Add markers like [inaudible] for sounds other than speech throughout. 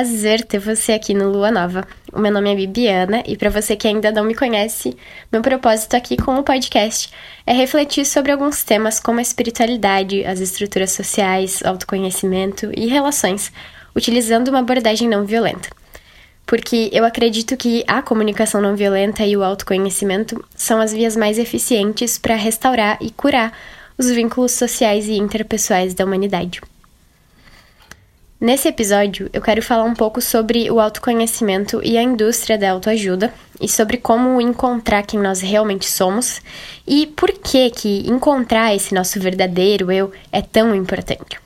prazer ter você aqui no Lua Nova. O meu nome é Bibiana e para você que ainda não me conhece, meu propósito aqui com o podcast é refletir sobre alguns temas como a espiritualidade, as estruturas sociais, autoconhecimento e relações, utilizando uma abordagem não violenta. Porque eu acredito que a comunicação não violenta e o autoconhecimento são as vias mais eficientes para restaurar e curar os vínculos sociais e interpessoais da humanidade. Nesse episódio, eu quero falar um pouco sobre o autoconhecimento e a indústria da autoajuda e sobre como encontrar quem nós realmente somos e por que que encontrar esse nosso verdadeiro eu é tão importante.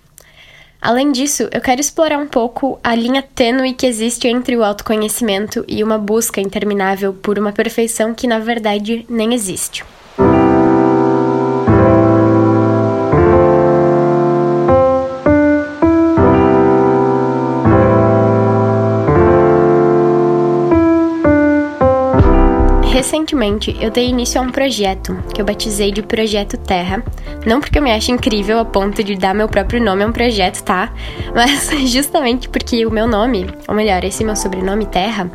Além disso, eu quero explorar um pouco a linha tênue que existe entre o autoconhecimento e uma busca interminável por uma perfeição que na verdade nem existe. Recentemente, eu dei início a um projeto que eu batizei de Projeto Terra. Não porque eu me acho incrível a ponto de dar meu próprio nome a um projeto, tá? Mas [laughs] justamente porque o meu nome, ou melhor, esse meu sobrenome Terra,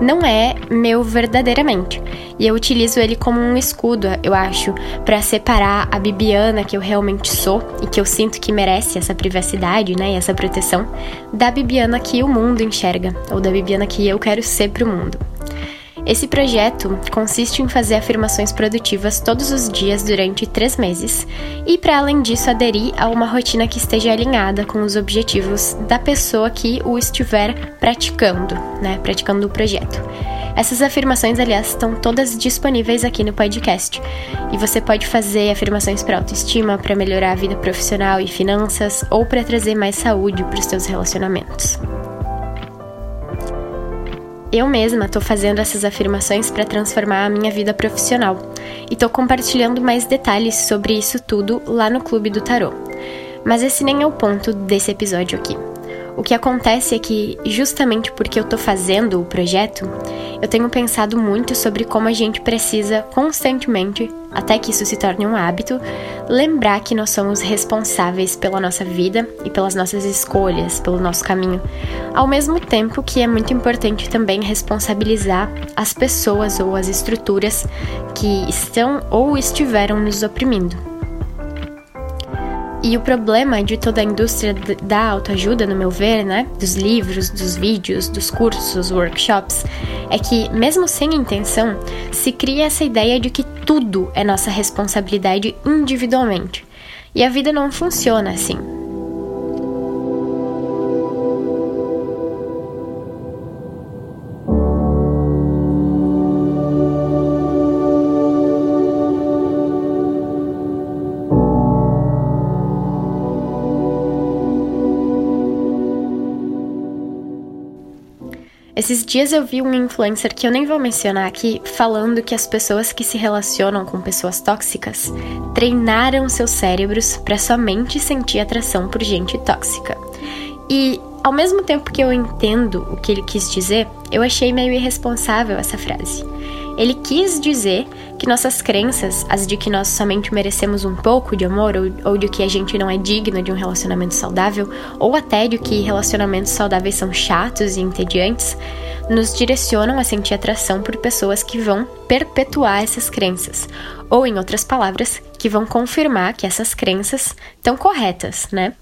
não é meu verdadeiramente. E eu utilizo ele como um escudo, eu acho, para separar a Bibiana que eu realmente sou e que eu sinto que merece essa privacidade, né, e essa proteção, da Bibiana que o mundo enxerga, ou da Bibiana que eu quero ser pro mundo. Esse projeto consiste em fazer afirmações produtivas todos os dias durante três meses e, para além disso, aderir a uma rotina que esteja alinhada com os objetivos da pessoa que o estiver praticando, né? Praticando o projeto. Essas afirmações, aliás, estão todas disponíveis aqui no podcast. E você pode fazer afirmações para autoestima, para melhorar a vida profissional e finanças, ou para trazer mais saúde para os seus relacionamentos. Eu mesma estou fazendo essas afirmações para transformar a minha vida profissional e estou compartilhando mais detalhes sobre isso tudo lá no Clube do Tarô. Mas esse nem é o ponto desse episódio aqui. O que acontece é que, justamente porque eu estou fazendo o projeto, eu tenho pensado muito sobre como a gente precisa constantemente, até que isso se torne um hábito, lembrar que nós somos responsáveis pela nossa vida e pelas nossas escolhas, pelo nosso caminho. Ao mesmo tempo que é muito importante também responsabilizar as pessoas ou as estruturas que estão ou estiveram nos oprimindo. E o problema de toda a indústria da autoajuda, no meu ver, né, dos livros, dos vídeos, dos cursos, workshops, é que, mesmo sem intenção, se cria essa ideia de que tudo é nossa responsabilidade individualmente. E a vida não funciona assim. Esses dias eu vi um influencer que eu nem vou mencionar aqui falando que as pessoas que se relacionam com pessoas tóxicas treinaram seus cérebros para somente sentir atração por gente tóxica. E ao mesmo tempo que eu entendo o que ele quis dizer, eu achei meio irresponsável essa frase. Ele quis dizer que nossas crenças, as de que nós somente merecemos um pouco de amor, ou, ou de que a gente não é digno de um relacionamento saudável, ou até de que relacionamentos saudáveis são chatos e entediantes, nos direcionam a sentir atração por pessoas que vão perpetuar essas crenças, ou, em outras palavras, que vão confirmar que essas crenças estão corretas, né?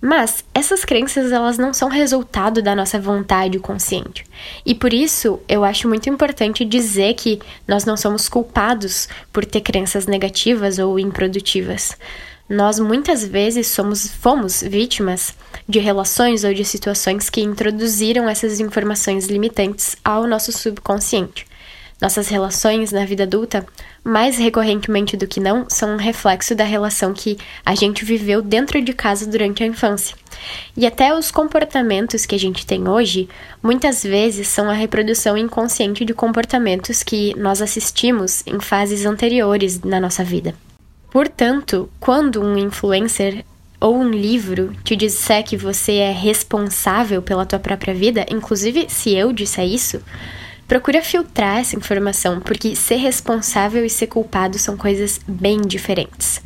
Mas essas crenças elas não são resultado da nossa vontade consciente. E por isso eu acho muito importante dizer que nós não somos culpados por ter crenças negativas ou improdutivas. Nós muitas vezes somos fomos vítimas de relações ou de situações que introduziram essas informações limitantes ao nosso subconsciente. Nossas relações na vida adulta, mais recorrentemente do que não, são um reflexo da relação que a gente viveu dentro de casa durante a infância. E até os comportamentos que a gente tem hoje, muitas vezes são a reprodução inconsciente de comportamentos que nós assistimos em fases anteriores na nossa vida. Portanto, quando um influencer ou um livro te disser que você é responsável pela tua própria vida, inclusive se eu disser isso, Procura filtrar essa informação, porque ser responsável e ser culpado são coisas bem diferentes.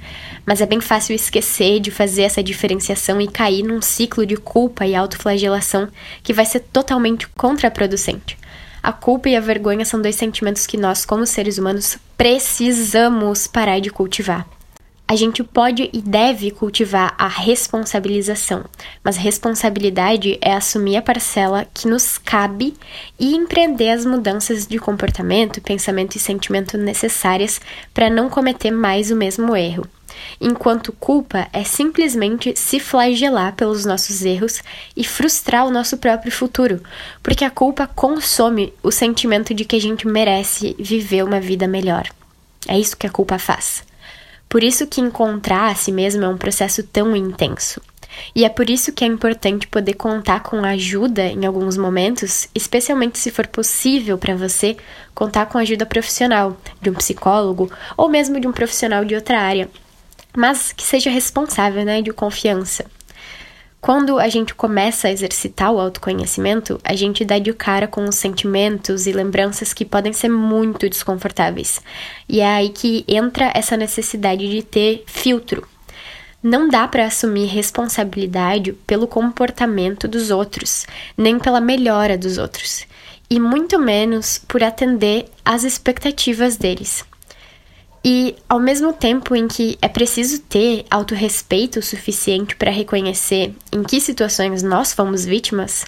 Mas é bem fácil esquecer de fazer essa diferenciação e cair num ciclo de culpa e autoflagelação que vai ser totalmente contraproducente. A culpa e a vergonha são dois sentimentos que nós, como seres humanos, precisamos parar de cultivar. A gente pode e deve cultivar a responsabilização, mas responsabilidade é assumir a parcela que nos cabe e empreender as mudanças de comportamento, pensamento e sentimento necessárias para não cometer mais o mesmo erro. Enquanto culpa é simplesmente se flagelar pelos nossos erros e frustrar o nosso próprio futuro, porque a culpa consome o sentimento de que a gente merece viver uma vida melhor. É isso que a culpa faz. Por isso que encontrar a si mesmo é um processo tão intenso. E é por isso que é importante poder contar com ajuda em alguns momentos, especialmente se for possível para você contar com ajuda profissional, de um psicólogo ou mesmo de um profissional de outra área, mas que seja responsável, né, de confiança. Quando a gente começa a exercitar o autoconhecimento, a gente dá de cara com os sentimentos e lembranças que podem ser muito desconfortáveis. E é aí que entra essa necessidade de ter filtro. Não dá para assumir responsabilidade pelo comportamento dos outros, nem pela melhora dos outros, e muito menos por atender às expectativas deles. E ao mesmo tempo em que é preciso ter autorrespeito suficiente para reconhecer em que situações nós fomos vítimas,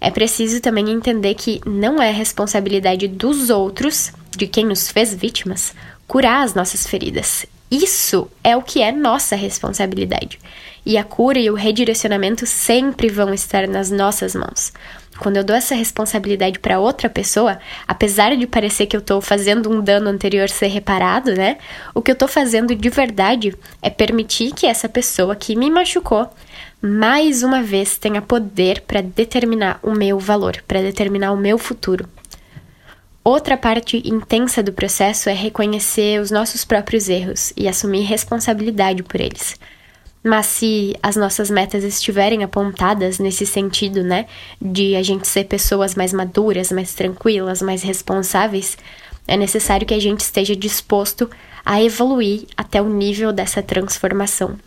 é preciso também entender que não é responsabilidade dos outros, de quem nos fez vítimas, curar as nossas feridas. Isso é o que é nossa responsabilidade. E a cura e o redirecionamento sempre vão estar nas nossas mãos. Quando eu dou essa responsabilidade para outra pessoa, apesar de parecer que eu estou fazendo um dano anterior ser reparado, né? O que eu estou fazendo de verdade é permitir que essa pessoa que me machucou mais uma vez tenha poder para determinar o meu valor, para determinar o meu futuro. Outra parte intensa do processo é reconhecer os nossos próprios erros e assumir responsabilidade por eles. Mas se as nossas metas estiverem apontadas nesse sentido, né, de a gente ser pessoas mais maduras, mais tranquilas, mais responsáveis, é necessário que a gente esteja disposto a evoluir até o nível dessa transformação.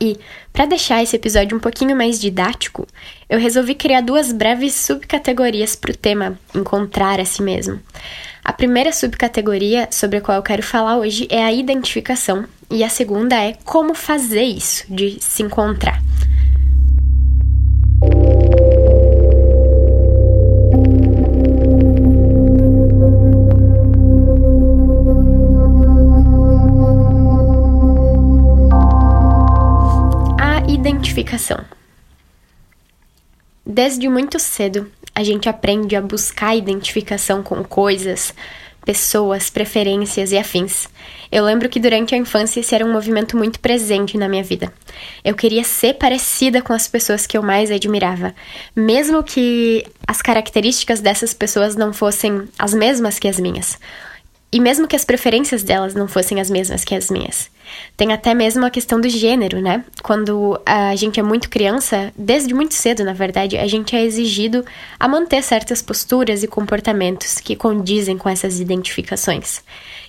E, para deixar esse episódio um pouquinho mais didático, eu resolvi criar duas breves subcategorias para o tema encontrar a si mesmo. A primeira subcategoria sobre a qual eu quero falar hoje é a identificação, e a segunda é como fazer isso, de se encontrar. Identificação. Desde muito cedo, a gente aprende a buscar identificação com coisas, pessoas, preferências e afins. Eu lembro que durante a infância esse era um movimento muito presente na minha vida. Eu queria ser parecida com as pessoas que eu mais admirava, mesmo que as características dessas pessoas não fossem as mesmas que as minhas. E mesmo que as preferências delas não fossem as mesmas que as minhas. Tem até mesmo a questão do gênero, né? Quando a gente é muito criança, desde muito cedo, na verdade, a gente é exigido a manter certas posturas e comportamentos que condizem com essas identificações.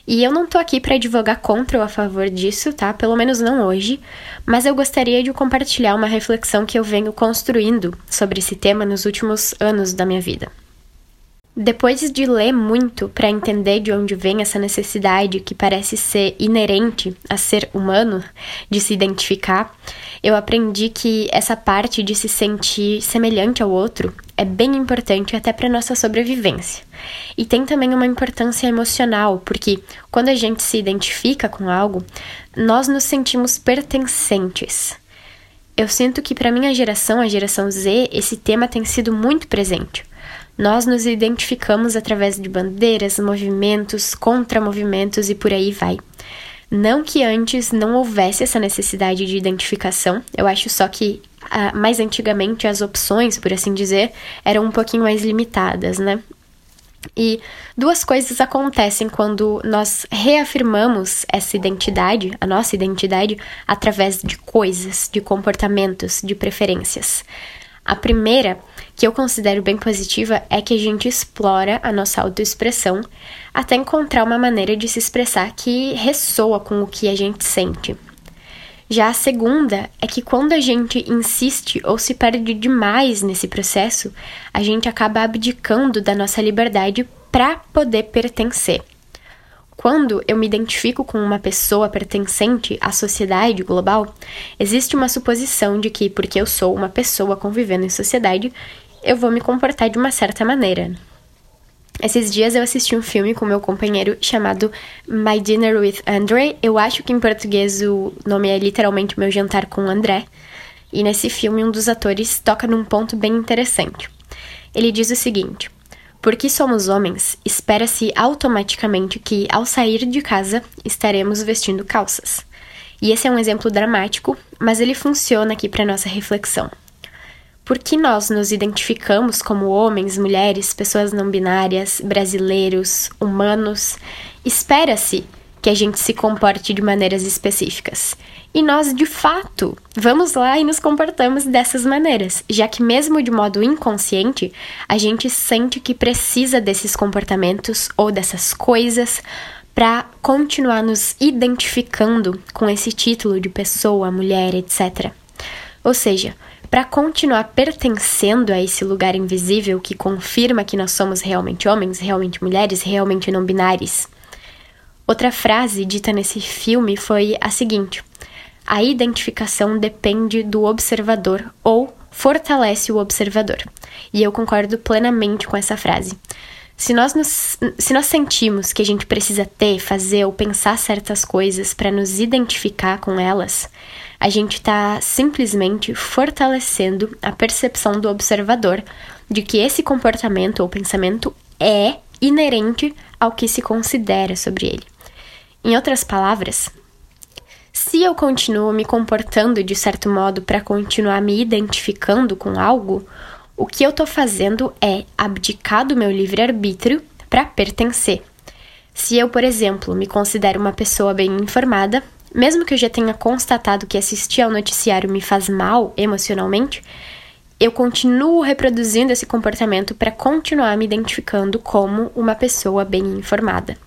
E eu não tô aqui para advogar contra ou a favor disso, tá? Pelo menos não hoje, mas eu gostaria de compartilhar uma reflexão que eu venho construindo sobre esse tema nos últimos anos da minha vida. Depois de ler muito para entender de onde vem essa necessidade que parece ser inerente a ser humano de se identificar, eu aprendi que essa parte de se sentir semelhante ao outro é bem importante até para nossa sobrevivência. E tem também uma importância emocional, porque quando a gente se identifica com algo, nós nos sentimos pertencentes. Eu sinto que para minha geração, a geração Z, esse tema tem sido muito presente. Nós nos identificamos através de bandeiras, movimentos, contramovimentos e por aí vai. Não que antes não houvesse essa necessidade de identificação, eu acho só que ah, mais antigamente as opções, por assim dizer, eram um pouquinho mais limitadas, né? E duas coisas acontecem quando nós reafirmamos essa identidade, a nossa identidade, através de coisas, de comportamentos, de preferências. A primeira, que eu considero bem positiva, é que a gente explora a nossa autoexpressão até encontrar uma maneira de se expressar que ressoa com o que a gente sente. Já a segunda é que quando a gente insiste ou se perde demais nesse processo, a gente acaba abdicando da nossa liberdade para poder pertencer. Quando eu me identifico com uma pessoa pertencente à sociedade global, existe uma suposição de que, porque eu sou uma pessoa convivendo em sociedade, eu vou me comportar de uma certa maneira. Esses dias eu assisti um filme com meu companheiro chamado My Dinner with Andre. Eu acho que em português o nome é literalmente Meu Jantar com André. E nesse filme um dos atores toca num ponto bem interessante. Ele diz o seguinte: Porque somos homens, espera-se automaticamente que ao sair de casa estaremos vestindo calças. E esse é um exemplo dramático, mas ele funciona aqui para nossa reflexão. Por que nós nos identificamos como homens, mulheres, pessoas não binárias, brasileiros, humanos? Espera-se que a gente se comporte de maneiras específicas. E nós, de fato, vamos lá e nos comportamos dessas maneiras, já que, mesmo de modo inconsciente, a gente sente que precisa desses comportamentos ou dessas coisas para continuar nos identificando com esse título de pessoa, mulher, etc. Ou seja, para continuar pertencendo a esse lugar invisível que confirma que nós somos realmente homens, realmente mulheres, realmente não binários. Outra frase dita nesse filme foi a seguinte: a identificação depende do observador ou fortalece o observador. E eu concordo plenamente com essa frase. Se nós, nos, se nós sentimos que a gente precisa ter, fazer ou pensar certas coisas para nos identificar com elas, a gente está simplesmente fortalecendo a percepção do observador de que esse comportamento ou pensamento é inerente ao que se considera sobre ele. Em outras palavras, se eu continuo me comportando de certo modo para continuar me identificando com algo, o que eu estou fazendo é abdicar do meu livre-arbítrio para pertencer. Se eu, por exemplo, me considero uma pessoa bem informada, mesmo que eu já tenha constatado que assistir ao noticiário me faz mal emocionalmente, eu continuo reproduzindo esse comportamento para continuar me identificando como uma pessoa bem informada.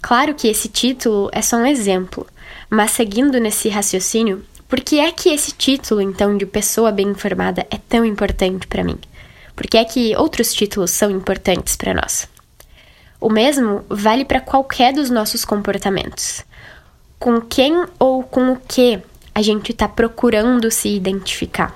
Claro que esse título é só um exemplo, mas seguindo nesse raciocínio, por que é que esse título, então, de pessoa bem informada é tão importante para mim? Por que é que outros títulos são importantes para nós? O mesmo vale para qualquer dos nossos comportamentos com quem ou com o que a gente está procurando se identificar.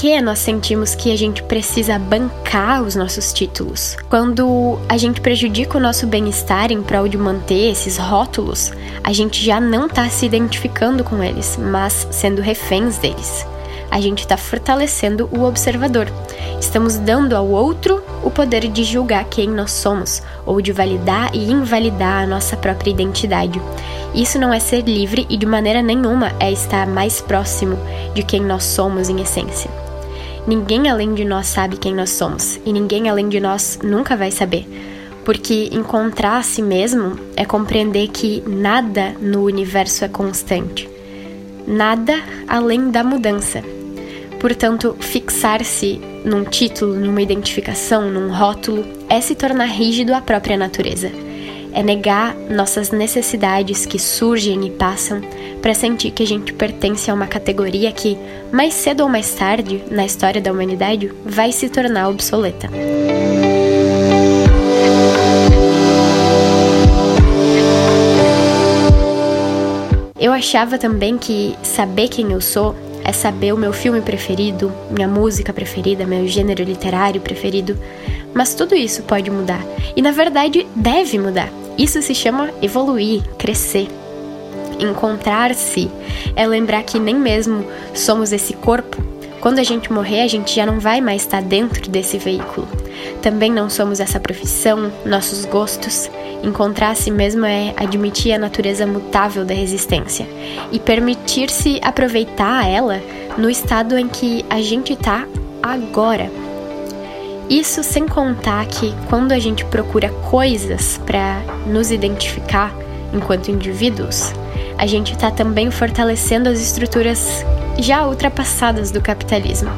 Que nós sentimos que a gente precisa bancar os nossos títulos? Quando a gente prejudica o nosso bem-estar em prol de manter esses rótulos, a gente já não está se identificando com eles, mas sendo reféns deles. A gente está fortalecendo o observador. Estamos dando ao outro o poder de julgar quem nós somos, ou de validar e invalidar a nossa própria identidade. Isso não é ser livre e de maneira nenhuma é estar mais próximo de quem nós somos em essência. Ninguém além de nós sabe quem nós somos e ninguém além de nós nunca vai saber. Porque encontrar a si mesmo é compreender que nada no universo é constante. Nada além da mudança. Portanto, fixar-se num título, numa identificação, num rótulo, é se tornar rígido à própria natureza é negar nossas necessidades que surgem e passam para sentir que a gente pertence a uma categoria que, mais cedo ou mais tarde, na história da humanidade, vai se tornar obsoleta. Eu achava também que saber quem eu sou é saber o meu filme preferido, minha música preferida, meu gênero literário preferido, mas tudo isso pode mudar e na verdade deve mudar. Isso se chama evoluir, crescer. Encontrar-se é lembrar que nem mesmo somos esse corpo. Quando a gente morrer, a gente já não vai mais estar dentro desse veículo. Também não somos essa profissão, nossos gostos. Encontrar se mesmo é admitir a natureza mutável da existência e permitir-se aproveitar ela no estado em que a gente está agora. Isso sem contar que quando a gente procura coisas para nos identificar enquanto indivíduos, a gente está também fortalecendo as estruturas já ultrapassadas do capitalismo.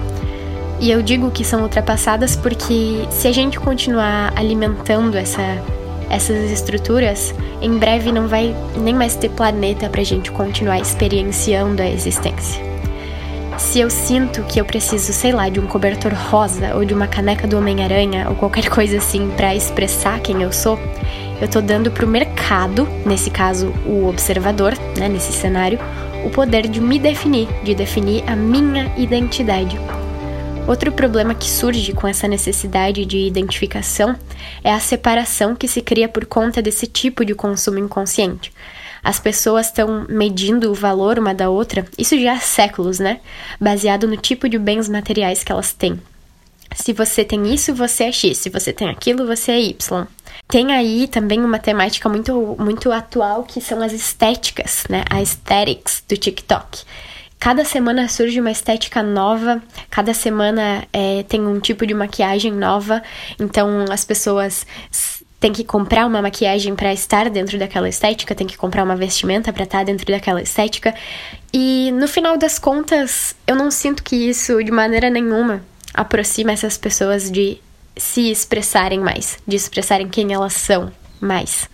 E eu digo que são ultrapassadas porque se a gente continuar alimentando essa, essas estruturas, em breve não vai nem mais ter planeta para a gente continuar experienciando a existência. Se eu sinto que eu preciso, sei lá, de um cobertor rosa ou de uma caneca do Homem-Aranha ou qualquer [laughs] coisa assim para expressar quem eu sou, eu tô dando pro mercado, nesse caso o observador, né, nesse cenário, o poder de me definir, de definir a minha identidade. Outro problema que surge com essa necessidade de identificação é a separação que se cria por conta desse tipo de consumo inconsciente. As pessoas estão medindo o valor uma da outra, isso já há séculos, né? Baseado no tipo de bens materiais que elas têm. Se você tem isso, você é X. Se você tem aquilo, você é Y. Tem aí também uma temática muito, muito atual que são as estéticas, né? A aesthetics do TikTok. Cada semana surge uma estética nova, cada semana é, tem um tipo de maquiagem nova, então as pessoas têm que comprar uma maquiagem para estar dentro daquela estética, tem que comprar uma vestimenta para estar dentro daquela estética. E no final das contas, eu não sinto que isso de maneira nenhuma aproxima essas pessoas de se expressarem mais, de expressarem quem elas são mais.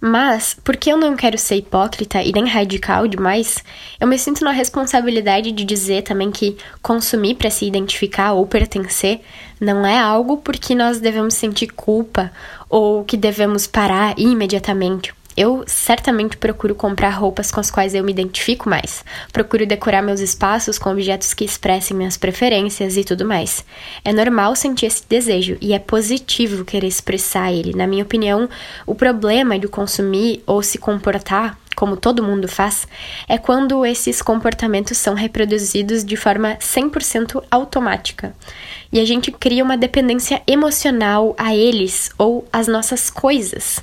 Mas, porque eu não quero ser hipócrita e nem radical demais, eu me sinto na responsabilidade de dizer também que consumir para se identificar ou pertencer não é algo porque nós devemos sentir culpa ou que devemos parar imediatamente. Eu certamente procuro comprar roupas com as quais eu me identifico mais. Procuro decorar meus espaços com objetos que expressem minhas preferências e tudo mais. É normal sentir esse desejo e é positivo querer expressar ele. Na minha opinião, o problema de consumir ou se comportar como todo mundo faz, é quando esses comportamentos são reproduzidos de forma 100% automática. E a gente cria uma dependência emocional a eles ou às nossas coisas.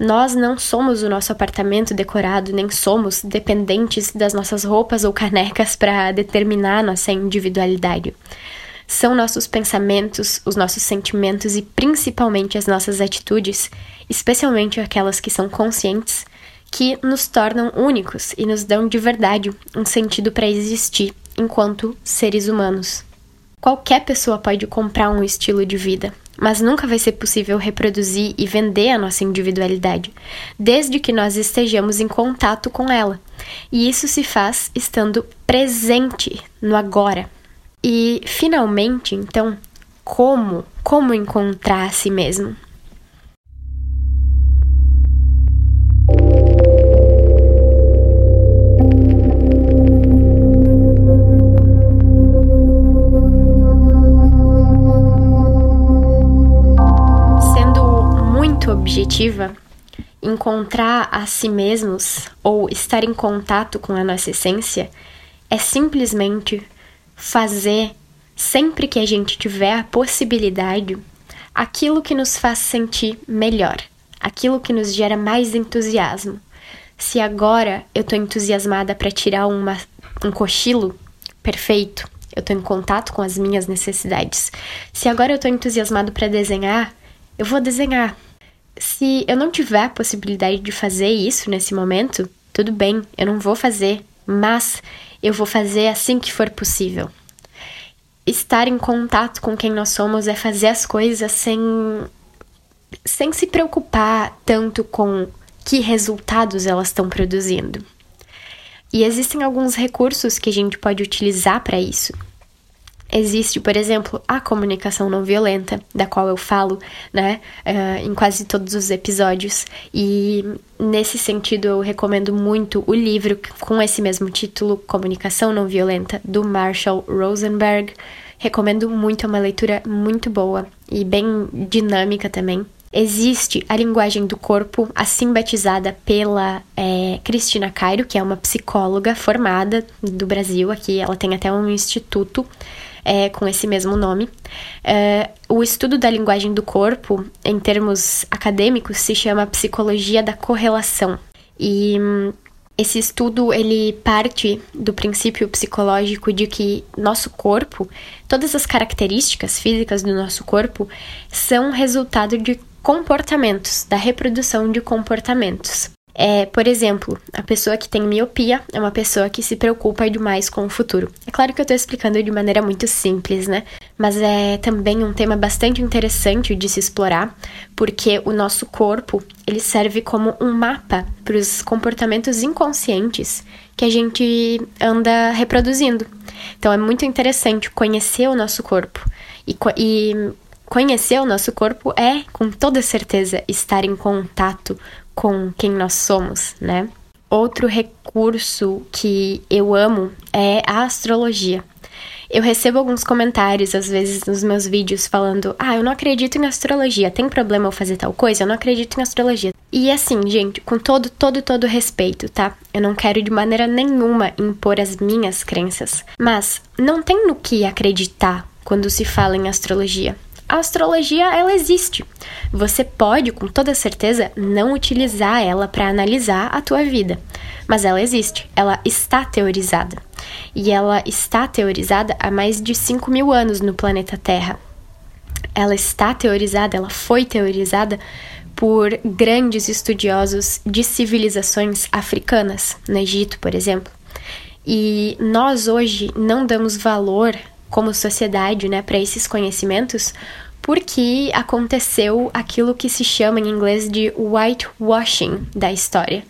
Nós não somos o nosso apartamento decorado, nem somos dependentes das nossas roupas ou canecas para determinar nossa individualidade. São nossos pensamentos, os nossos sentimentos e principalmente as nossas atitudes, especialmente aquelas que são conscientes, que nos tornam únicos e nos dão de verdade um sentido para existir enquanto seres humanos. Qualquer pessoa pode comprar um estilo de vida, mas nunca vai ser possível reproduzir e vender a nossa individualidade, desde que nós estejamos em contato com ela. E isso se faz estando presente no agora. E finalmente, então, como? Como encontrar a si mesmo? Encontrar a si mesmos ou estar em contato com a nossa essência é simplesmente fazer, sempre que a gente tiver a possibilidade, aquilo que nos faz sentir melhor, aquilo que nos gera mais entusiasmo. Se agora eu estou entusiasmada para tirar uma, um cochilo, perfeito, eu estou em contato com as minhas necessidades. Se agora eu estou entusiasmado para desenhar, eu vou desenhar, se eu não tiver a possibilidade de fazer isso nesse momento, tudo bem, eu não vou fazer, mas eu vou fazer assim que for possível. Estar em contato com quem nós somos é fazer as coisas sem sem se preocupar tanto com que resultados elas estão produzindo. E existem alguns recursos que a gente pode utilizar para isso. Existe, por exemplo, a comunicação não violenta, da qual eu falo, né, uh, em quase todos os episódios. E nesse sentido, eu recomendo muito o livro com esse mesmo título, Comunicação Não Violenta, do Marshall Rosenberg. Recomendo muito, é uma leitura muito boa e bem dinâmica também. Existe a linguagem do corpo, assim batizada pela é, Cristina Cairo, que é uma psicóloga formada do Brasil aqui. Ela tem até um instituto é, com esse mesmo nome. É, o estudo da linguagem do corpo, em termos acadêmicos, se chama psicologia da correlação. E hum, Esse estudo ele parte do princípio psicológico de que nosso corpo, todas as características físicas do nosso corpo são resultado de comportamentos, da reprodução de comportamentos. É, por exemplo, a pessoa que tem miopia é uma pessoa que se preocupa demais com o futuro. É claro que eu estou explicando de maneira muito simples, né? Mas é também um tema bastante interessante de se explorar, porque o nosso corpo ele serve como um mapa para os comportamentos inconscientes que a gente anda reproduzindo. Então é muito interessante conhecer o nosso corpo e, e conhecer o nosso corpo é, com toda certeza, estar em contato com quem nós somos, né? Outro recurso que eu amo é a astrologia. Eu recebo alguns comentários, às vezes, nos meus vídeos falando: Ah, eu não acredito em astrologia, tem problema eu fazer tal coisa? Eu não acredito em astrologia. E assim, gente, com todo, todo, todo respeito, tá? Eu não quero de maneira nenhuma impor as minhas crenças. Mas não tem no que acreditar quando se fala em astrologia a astrologia ela existe. Você pode, com toda certeza, não utilizar ela para analisar a tua vida, mas ela existe, ela está teorizada. E ela está teorizada há mais de 5 mil anos no planeta Terra. Ela está teorizada, ela foi teorizada por grandes estudiosos de civilizações africanas, no Egito, por exemplo. E nós hoje não damos valor como sociedade, né, para esses conhecimentos, porque aconteceu aquilo que se chama em inglês de whitewashing da história,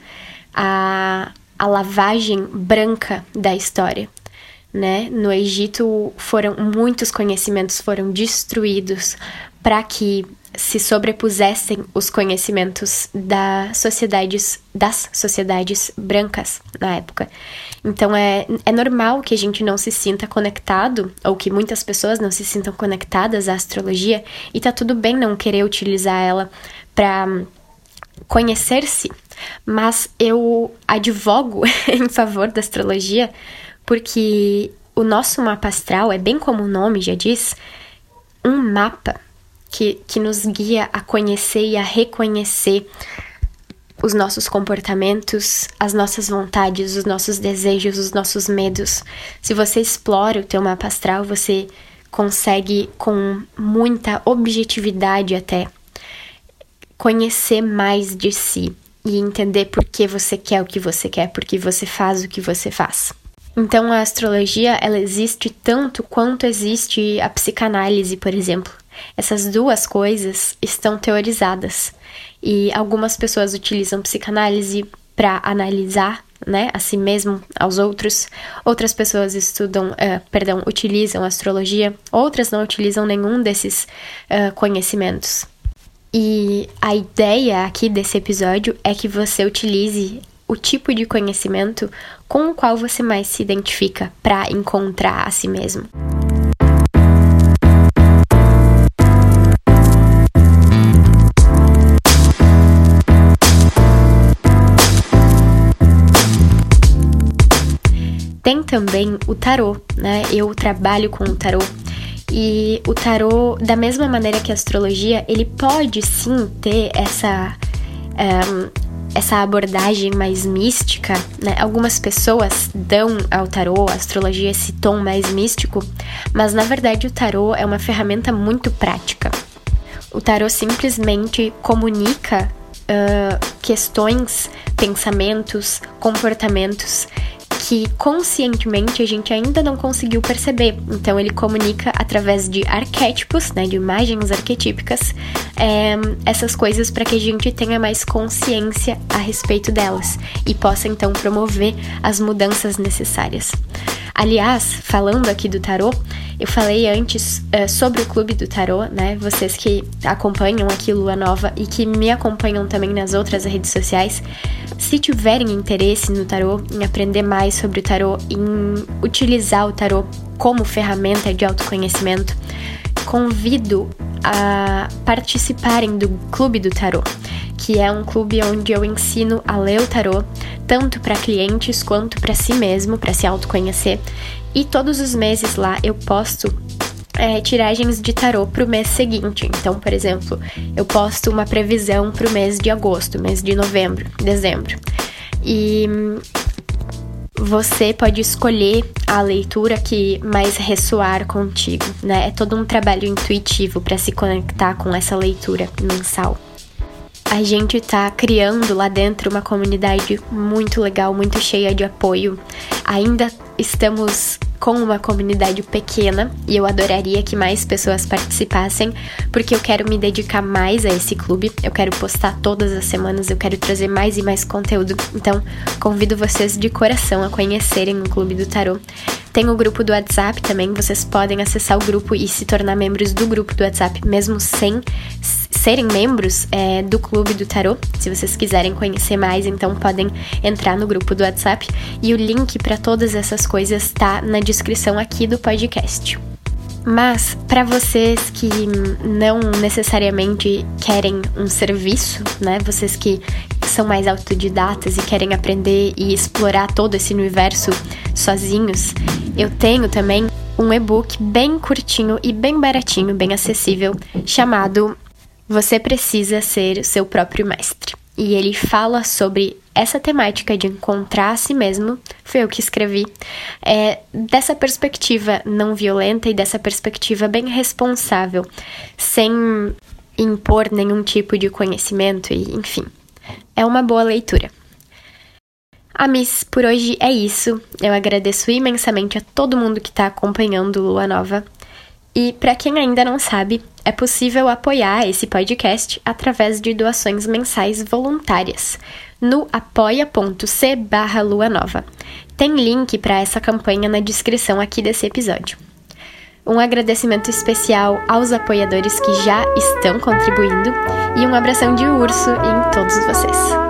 a, a lavagem branca da história. Né? No Egito foram muitos conhecimentos foram destruídos para que se sobrepusessem os conhecimentos das sociedades, das sociedades brancas na época. Então é, é normal que a gente não se sinta conectado, ou que muitas pessoas não se sintam conectadas à astrologia, e tá tudo bem não querer utilizar ela para conhecer-se, mas eu advogo [laughs] em favor da astrologia porque o nosso mapa astral é bem como o nome já diz, um mapa que, que nos guia a conhecer e a reconhecer os nossos comportamentos, as nossas vontades, os nossos desejos, os nossos medos. Se você explora o teu mapa astral, você consegue com muita objetividade até conhecer mais de si e entender por que você quer o que você quer, por que você faz o que você faz. Então a astrologia, ela existe tanto quanto existe a psicanálise, por exemplo. Essas duas coisas estão teorizadas e algumas pessoas utilizam psicanálise para analisar né, a si mesmo, aos outros. Outras pessoas estudam, uh, perdão, utilizam astrologia, outras não utilizam nenhum desses uh, conhecimentos. E a ideia aqui desse episódio é que você utilize o tipo de conhecimento com o qual você mais se identifica para encontrar a si mesmo. Tem também o tarô, né? Eu trabalho com o tarô. E o tarô, da mesma maneira que a astrologia, ele pode sim ter essa, um, essa abordagem mais mística, né? Algumas pessoas dão ao tarô, à astrologia, esse tom mais místico, mas na verdade o tarô é uma ferramenta muito prática. O tarô simplesmente comunica uh, questões, pensamentos, comportamentos que conscientemente a gente ainda não conseguiu perceber. Então ele comunica através de arquétipos, né, de imagens arquetípicas, é, essas coisas para que a gente tenha mais consciência a respeito delas e possa então promover as mudanças necessárias. Aliás, falando aqui do tarô, eu falei antes uh, sobre o Clube do Tarô, né? Vocês que acompanham aqui Lua Nova e que me acompanham também nas outras redes sociais, se tiverem interesse no tarô, em aprender mais sobre o tarô, em utilizar o tarô como ferramenta de autoconhecimento, convido a participarem do Clube do Tarô, que é um clube onde eu ensino a ler o tarô, tanto para clientes quanto para si mesmo, para se autoconhecer. E todos os meses lá eu posto é, tiragens de tarô para o mês seguinte. Então, por exemplo, eu posto uma previsão para o mês de agosto, mês de novembro, dezembro. E você pode escolher a leitura que mais ressoar contigo, né? É todo um trabalho intuitivo para se conectar com essa leitura mensal. A gente está criando lá dentro uma comunidade muito legal, muito cheia de apoio. Ainda estamos com uma comunidade pequena e eu adoraria que mais pessoas participassem, porque eu quero me dedicar mais a esse clube. Eu quero postar todas as semanas, eu quero trazer mais e mais conteúdo. Então, convido vocês de coração a conhecerem o Clube do Tarot. Tem o grupo do WhatsApp também, vocês podem acessar o grupo e se tornar membros do grupo do WhatsApp, mesmo sem serem membros é, do Clube do Tarot. Se vocês quiserem conhecer mais, então podem entrar no grupo do WhatsApp e o link para todas essas coisas está na descrição aqui do podcast. Mas para vocês que não necessariamente querem um serviço, né? Vocês que são mais autodidatas e querem aprender e explorar todo esse universo sozinhos, eu tenho também um e-book bem curtinho e bem baratinho, bem acessível, chamado Você Precisa Ser Seu Próprio Mestre. E ele fala sobre essa temática de encontrar a si mesmo, foi eu que escrevi, é, dessa perspectiva não violenta e dessa perspectiva bem responsável, sem impor nenhum tipo de conhecimento e, enfim, é uma boa leitura. A Miss, por hoje é isso. Eu agradeço imensamente a todo mundo que está acompanhando Lua Nova. E para quem ainda não sabe, é possível apoiar esse podcast através de doações mensais voluntárias no apoia.c barra lua nova. Tem link para essa campanha na descrição aqui desse episódio. Um agradecimento especial aos apoiadores que já estão contribuindo e um abração de urso em todos vocês.